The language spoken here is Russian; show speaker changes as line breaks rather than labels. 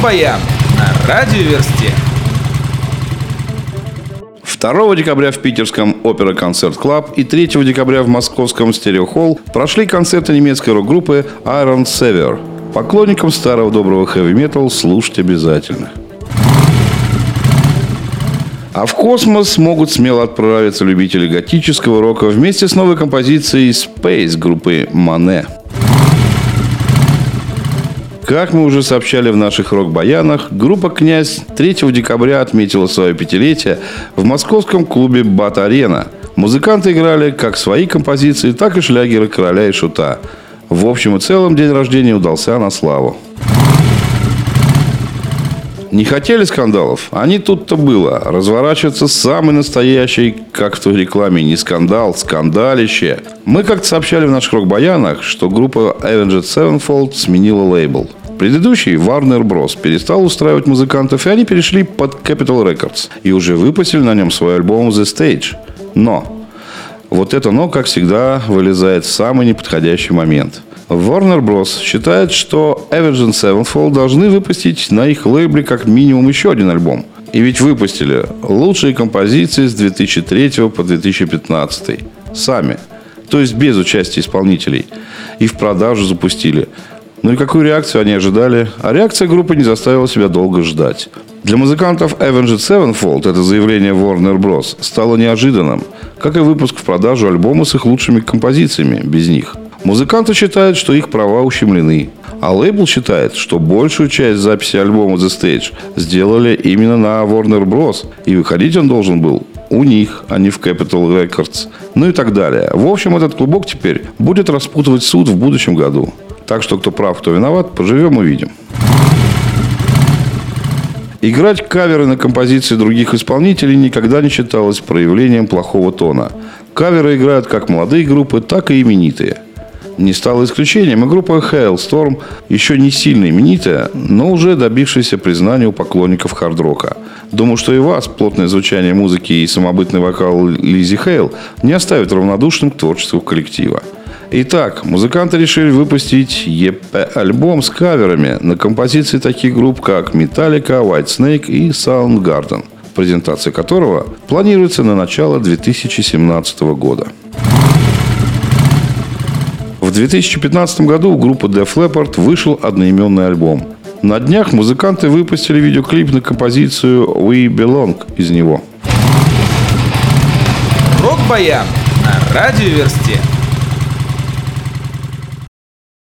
Рок-баян на радиоверсте.
2 декабря в питерском Opera Concert Club и 3 декабря в московском Stereo Hall прошли концерты немецкой рок-группы Iron Savior. Поклонникам старого доброго хэви-метал слушать обязательно. А в космос могут смело отправиться любители готического рока вместе с новой композицией Space группы Мане. Как мы уже сообщали в наших рок-баянах, группа «Князь» 3 декабря отметила свое пятилетие в московском клубе «Бат-Арена». Музыканты играли как свои композиции, так и шлягеры «Короля и Шута». В общем и целом день рождения удался на славу. Не хотели скандалов? Они тут-то было. Разворачиваться самый настоящий, как в той рекламе, не скандал, скандалище. Мы как-то сообщали в наших рок-баянах, что группа Avenged Sevenfold сменила лейбл. Предыдущий, Warner Bros., перестал устраивать музыкантов, и они перешли под Capitol Records. И уже выпустили на нем свой альбом The Stage. Но вот это «но», как всегда, вылезает в самый неподходящий момент. Warner Bros. считает, что Avenged Sevenfold должны выпустить на их лейбле как минимум еще один альбом. И ведь выпустили лучшие композиции с 2003 по 2015. Сами. То есть без участия исполнителей. И в продажу запустили. Ну и какую реакцию они ожидали? А реакция группы не заставила себя долго ждать. Для музыкантов Avenged Sevenfold это заявление Warner Bros. стало неожиданным, как и выпуск в продажу альбома с их лучшими композициями без них. Музыканты считают, что их права ущемлены, а лейбл считает, что большую часть записи альбома The Stage сделали именно на Warner Bros. И выходить он должен был у них, а не в Capitol Records. Ну и так далее. В общем, этот клубок теперь будет распутывать суд в будущем году. Так что кто прав, кто виноват, поживем увидим. Играть каверы на композиции других исполнителей никогда не считалось проявлением плохого тона. Каверы играют как молодые группы, так и именитые. Не стало исключением и группа Hailstorm, еще не сильно именитая, но уже добившаяся признания у поклонников хард-рока. Думаю, что и вас плотное звучание музыки и самобытный вокал Лизи Хейл не оставят равнодушным к творчеству коллектива. Итак, музыканты решили выпустить EP-альбом с каверами на композиции таких групп, как Metallica, Whitesnake и Soundgarden, презентация которого планируется на начало 2017 года. В 2015 году у группы Def Leppard вышел одноименный альбом. На днях музыканты выпустили видеоклип на композицию We Belong из него.
Рок-баян на радиоверсте.